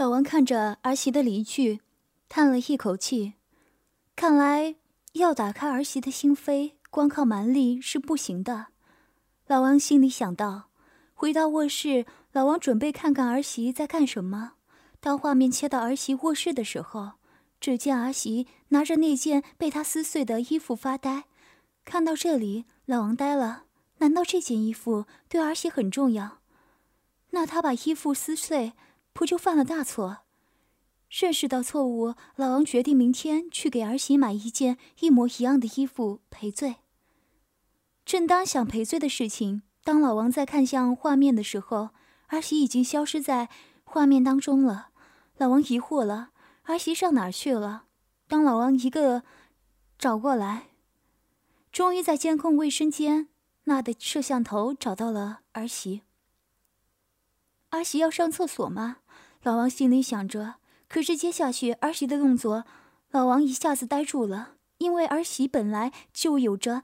老王看着儿媳的离去，叹了一口气。看来要打开儿媳的心扉，光靠蛮力是不行的。老王心里想到。回到卧室，老王准备看看儿媳在干什么。当画面切到儿媳卧室的时候，只见儿媳拿着那件被他撕碎的衣服发呆。看到这里，老王呆了。难道这件衣服对儿媳很重要？那他把衣服撕碎，不就犯了大错？认识到错误，老王决定明天去给儿媳买一件一模一样的衣服赔罪。正当想赔罪的事情。当老王在看向画面的时候，儿媳已经消失在画面当中了。老王疑惑了，儿媳上哪儿去了？当老王一个找过来，终于在监控卫生间那的摄像头找到了儿媳。儿媳要上厕所吗？老王心里想着。可是接下去儿媳的动作，老王一下子呆住了，因为儿媳本来就有着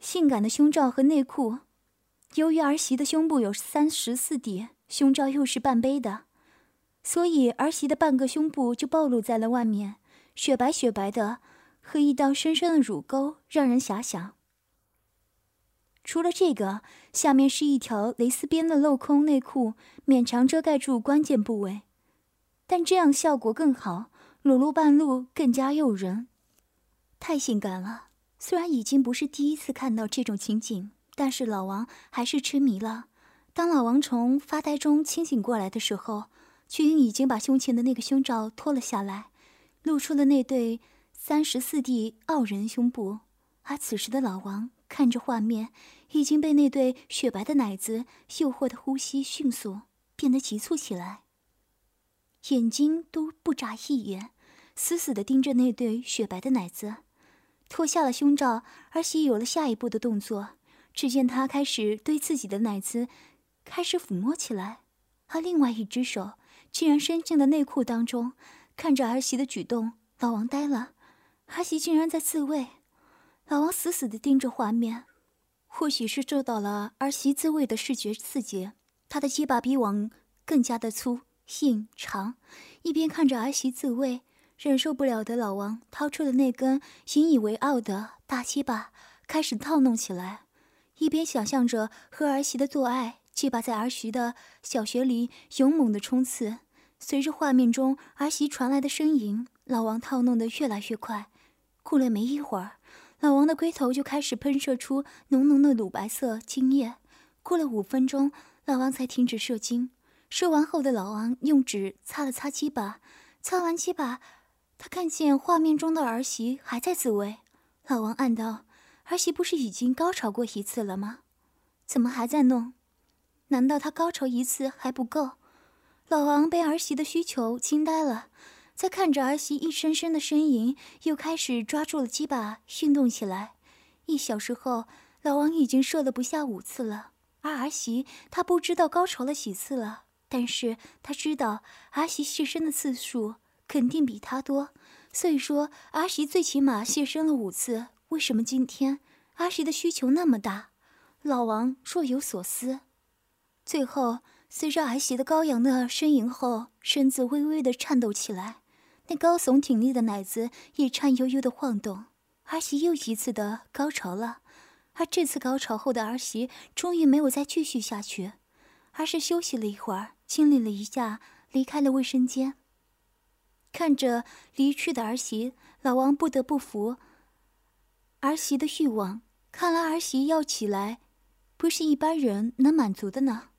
性感的胸罩和内裤。由于儿媳的胸部有三十四 D，胸罩又是半杯的，所以儿媳的半个胸部就暴露在了外面，雪白雪白的，和一道深深的乳沟，让人遐想。除了这个，下面是一条蕾丝边的镂空内裤，勉强遮盖住关键部位，但这样效果更好，裸露半露更加诱人，太性感了。虽然已经不是第一次看到这种情景。但是老王还是痴迷了。当老王从发呆中清醒过来的时候，曲英已经把胸前的那个胸罩脱了下来，露出了那对三十四 D 傲人胸部。而此时的老王看着画面，已经被那对雪白的奶子诱惑的呼吸迅速变得急促起来，眼睛都不眨一眼，死死地盯着那对雪白的奶子。脱下了胸罩，儿媳有了下一步的动作。只见他开始对自己的奶子开始抚摸起来，而另外一只手竟然伸进了内裤当中，看着儿媳的举动，老王呆了。儿媳竟然在自慰，老王死死地盯着画面，或许是受到了儿媳自慰的视觉刺激，他的鸡巴比往更加的粗、硬、长。一边看着儿媳自慰，忍受不了的老王掏出了那根引以为傲的大鸡巴，开始套弄起来。一边想象着和儿媳的做爱，鸡巴在儿媳的小穴里勇猛的冲刺。随着画面中儿媳传来的呻吟，老王套弄得越来越快。过了没一会儿，老王的龟头就开始喷射出浓浓的乳白色精液。过了五分钟，老王才停止射精。射完后的老王用纸擦了擦鸡巴，擦完鸡巴，他看见画面中的儿媳还在自慰。老王暗道。儿媳不是已经高潮过一次了吗？怎么还在弄？难道他高潮一次还不够？老王被儿媳的需求惊呆了，在看着儿媳一声声的呻吟，又开始抓住了鸡巴运动起来。一小时后，老王已经射了不下五次了。而儿媳她不知道高潮了几次了，但是她知道儿媳现身的次数肯定比他多，所以说儿媳最起码现身了五次。为什么今天阿石的需求那么大？老王若有所思。最后，随着儿媳的高扬的呻吟后，身子微微的颤抖起来，那高耸挺立的奶子也颤悠悠的晃动。儿媳又一次的高潮了，而这次高潮后的儿媳终于没有再继续下去，而是休息了一会儿，清理了一下，离开了卫生间。看着离去的儿媳，老王不得不服。儿媳的欲望，看来儿媳要起来，不是一般人能满足的呢。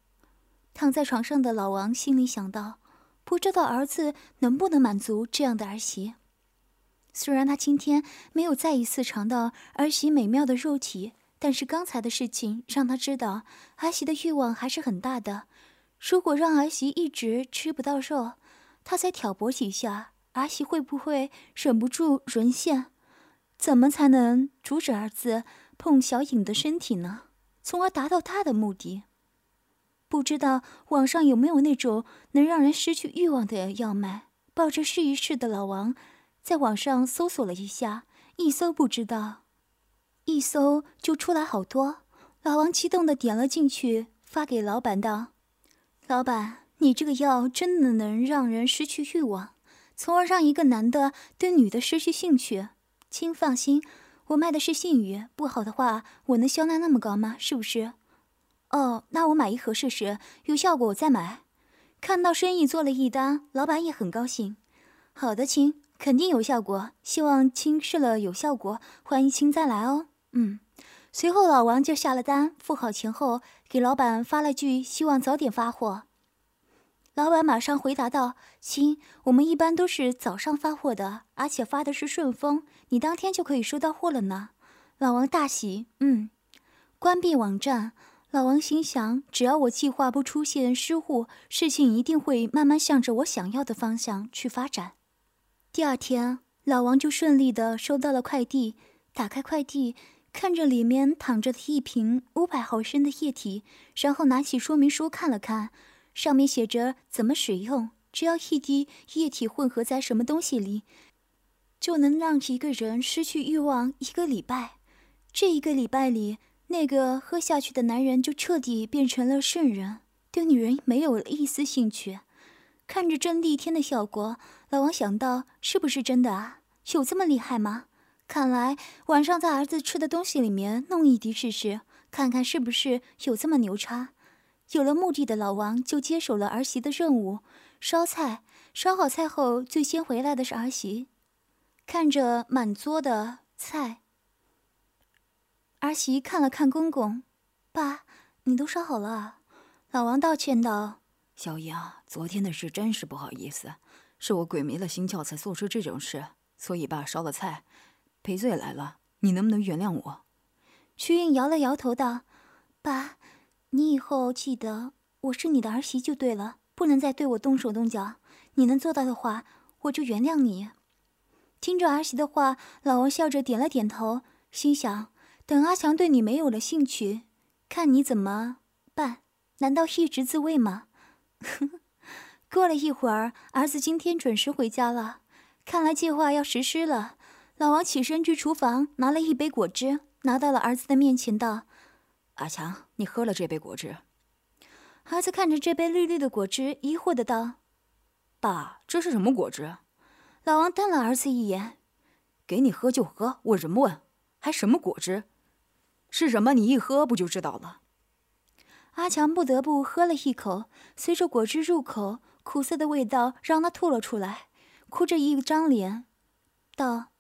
躺在床上的老王心里想到：不知道儿子能不能满足这样的儿媳。虽然他今天没有再一次尝到儿媳美妙的肉体，但是刚才的事情让他知道儿媳的欲望还是很大的。如果让儿媳一直吃不到肉，他再挑拨几下，儿媳会不会忍不住沦陷？怎么才能阻止儿子碰小颖的身体呢？从而达到他的目的？不知道网上有没有那种能让人失去欲望的药卖？抱着试一试的老王，在网上搜索了一下，一搜不知道，一搜就出来好多。老王激动的点了进去，发给老板道：“老板，你这个药真的能让人失去欲望，从而让一个男的对女的失去兴趣？亲，放心，我卖的是信誉，不好的话，我能销量那么高吗？是不是？哦，那我买一盒试试，有效果我再买。看到生意做了一单，老板也很高兴。好的，亲，肯定有效果。希望亲试了有效果，欢迎亲再来哦。嗯。随后老王就下了单，付好钱后，给老板发了句希望早点发货。老板马上回答道：“亲，我们一般都是早上发货的，而且发的是顺丰，你当天就可以收到货了呢。”老王大喜，嗯。关闭网站。老王心想：只要我计划不出现失误，事情一定会慢慢向着我想要的方向去发展。第二天，老王就顺利的收到了快递。打开快递，看着里面躺着的一瓶五百毫升的液体，然后拿起说明书看了看，上面写着怎么使用。只要一滴液体混合在什么东西里，就能让一个人失去欲望一个礼拜。这一个礼拜里。那个喝下去的男人就彻底变成了圣人，对女人没有了一丝兴趣。看着这逆天的效果，老王想到：是不是真的啊？有这么厉害吗？看来晚上在儿子吃的东西里面弄一滴试试，看看是不是有这么牛叉。有了目的的老王就接手了儿媳的任务，烧菜。烧好菜后，最先回来的是儿媳，看着满桌的菜。儿媳看了看公公，爸，你都烧好了。老王道歉道：“小姨啊，昨天的事真是不好意思，是我鬼迷了心窍才做出这种事，所以爸烧了菜，赔罪来了。你能不能原谅我？”曲韵摇了摇头道：“爸，你以后记得我是你的儿媳就对了，不能再对我动手动脚。你能做到的话，我就原谅你。”听着儿媳的话，老王笑着点了点头，心想。等阿强对你没有了兴趣，看你怎么办？难道一直自慰吗？过了一会儿，儿子今天准时回家了，看来计划要实施了。老王起身去厨房拿了一杯果汁，拿到了儿子的面前，道：“阿强，你喝了这杯果汁。”儿子看着这杯绿绿的果汁，疑惑的道：“爸，这是什么果汁？”老王瞪了儿子一眼：“给你喝就喝，问什么问？还什么果汁？”是什么？你一喝不就知道了？阿强不得不喝了一口，随着果汁入口，苦涩的味道让他吐了出来，哭着一张脸，道：“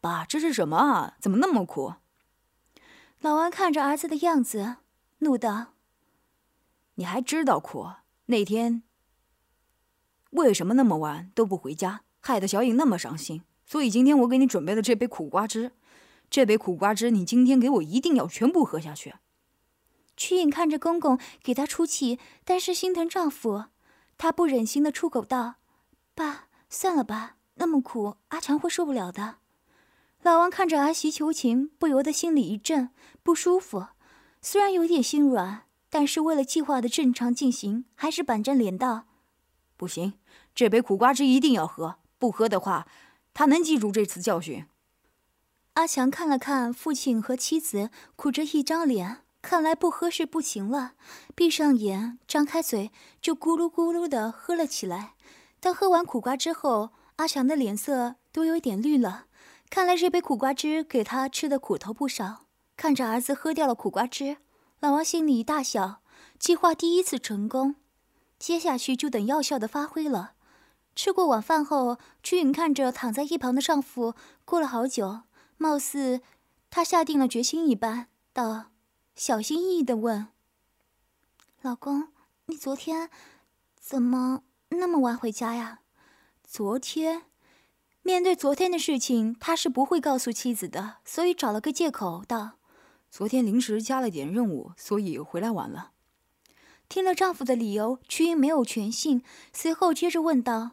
爸，这是什么啊？怎么那么苦？”老王看着儿子的样子，怒道：“你还知道苦？那天为什么那么晚都不回家，害得小颖那么伤心？所以今天我给你准备了这杯苦瓜汁。”这杯苦瓜汁，你今天给我一定要全部喝下去。曲颖看着公公给她出气，但是心疼丈夫，她不忍心的出口道：“爸，算了吧，那么苦，阿强会受不了的。”老王看着儿媳求情，不由得心里一震，不舒服。虽然有点心软，但是为了计划的正常进行，还是板着脸道：“不行，这杯苦瓜汁一定要喝，不喝的话，他能记住这次教训。”阿强看了看父亲和妻子，苦着一张脸，看来不喝是不行了。闭上眼，张开嘴，就咕噜咕噜的喝了起来。当喝完苦瓜之后，阿强的脸色都有点绿了。看来这杯苦瓜汁给他吃的苦头不少。看着儿子喝掉了苦瓜汁，老王心里一大笑，计划第一次成功。接下去就等药效的发挥了。吃过晚饭后，曲颖看着躺在一旁的丈夫，过了好久。貌似他下定了决心一般，道：“小心翼翼的问：‘老公，你昨天怎么那么晚回家呀？’昨天，面对昨天的事情，他是不会告诉妻子的，所以找了个借口道：‘昨天临时加了点任务，所以回来晚了。’听了丈夫的理由，曲英没有全信，随后接着问道：‘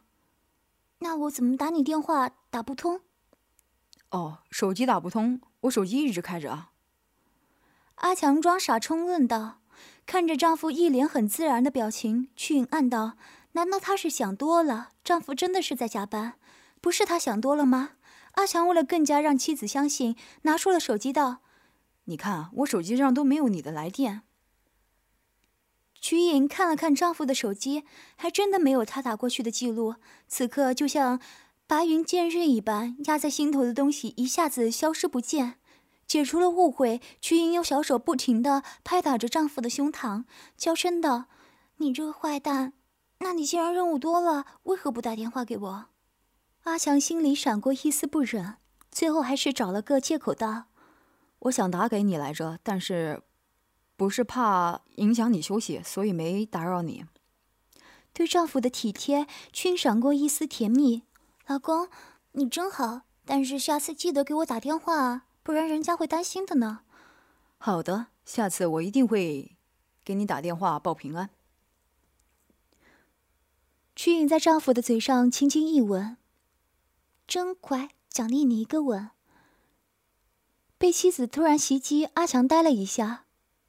那我怎么打你电话打不通？’”哦，手机打不通，我手机一直开着啊。阿强装傻充愣道，看着丈夫一脸很自然的表情，曲颖暗道：难道他是想多了？丈夫真的是在加班？不是他想多了吗？阿强为了更加让妻子相信，拿出了手机道：“你看，我手机上都没有你的来电。”曲颖看了看丈夫的手机，还真的没有他打过去的记录。此刻就像白云见日一般，压在心头的东西一下子消失不见。解除了误会，瞿颖用小手不停地拍打着丈夫的胸膛，娇嗔道：“你这个坏蛋，那你既然任务多了，为何不打电话给我？”阿强心里闪过一丝不忍，最后还是找了个借口道：“我想打给你来着，但是……”不是怕影响你休息，所以没打扰你。对丈夫的体贴，却闪过一丝甜蜜。老公，你真好，但是下次记得给我打电话啊，不然人家会担心的呢。好的，下次我一定会给你打电话报平安。曲颖在丈夫的嘴上轻轻一吻，真乖，奖励你一个吻。被妻子突然袭击，阿强呆了一下。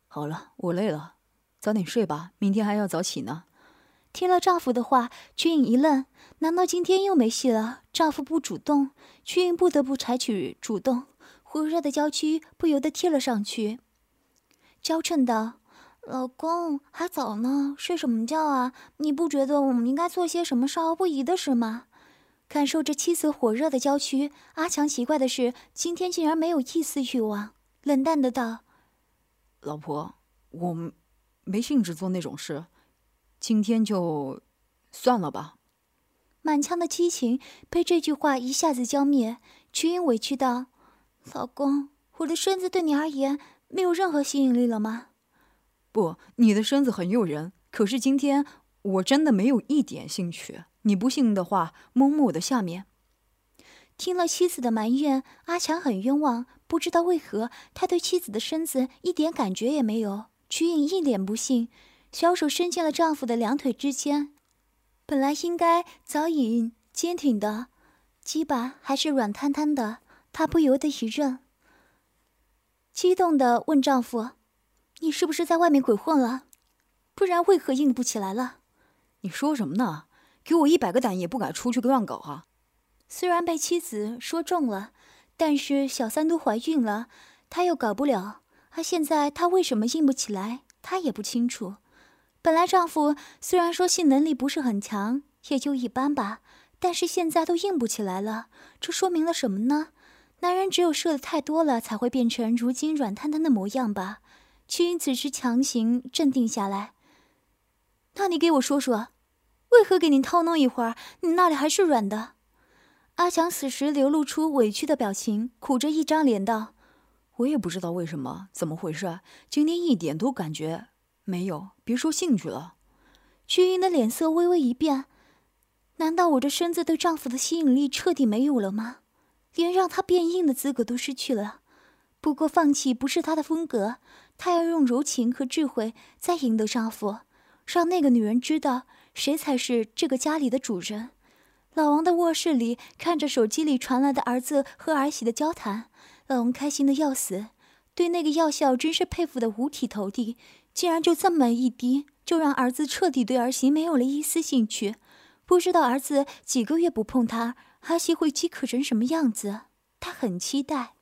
好了，我累了，早点睡吧，明天还要早起呢。听了丈夫的话，曲颖一愣，难道今天又没戏了？丈夫不主动，曲颖不得不采取主动，火热的娇躯不由得贴了上去，娇嗔道：“老公，还早呢，睡什么觉啊？你不觉得我们应该做些什么少儿不宜的事吗？”感受着妻子火热的娇躯，阿强奇怪的是，今天竟然没有一丝欲望，冷淡的道。老婆，我没兴致做那种事，今天就算了吧。满腔的激情被这句话一下子浇灭，曲颖委屈道：“老公，我的身子对你而言没有任何吸引力了吗？”“不，你的身子很诱人，可是今天我真的没有一点兴趣。你不信的话，摸摸我的下面。”听了妻子的埋怨，阿强很冤枉。不知道为何，他对妻子的身子一点感觉也没有。瞿颖一脸不信，小手伸进了丈夫的两腿之间，本来应该早已坚挺的鸡巴，还是软瘫瘫的。她不由得一震，激动地问丈夫：“你是不是在外面鬼混了？不然为何硬不起来了？”你说什么呢？给我一百个胆也不敢出去乱搞啊！虽然被妻子说中了，但是小三都怀孕了，他又搞不了。而现在他为什么硬不起来，他也不清楚。本来丈夫虽然说性能力不是很强，也就一般吧，但是现在都硬不起来了，这说明了什么呢？男人只有射的太多了，才会变成如今软瘫瘫的模样吧？曲云此时强行镇定下来。那你给我说说，为何给你掏弄一会儿，你那里还是软的？阿强此时流露出委屈的表情，苦着一张脸道：“我也不知道为什么，怎么回事？今天一点都感觉没有，别说兴趣了。”曲云的脸色微微一变，难道我这身子对丈夫的吸引力彻底没有了吗？连让他变硬的资格都失去了？不过放弃不是他的风格，他要用柔情和智慧再赢得丈夫，让那个女人知道谁才是这个家里的主人。老王的卧室里，看着手机里传来的儿子和儿媳的交谈，老王开心的要死，对那个药效真是佩服的五体投地。竟然就这么一滴，就让儿子彻底对儿媳没有了一丝兴趣。不知道儿子几个月不碰她，儿媳会饥渴成什么样子，他很期待。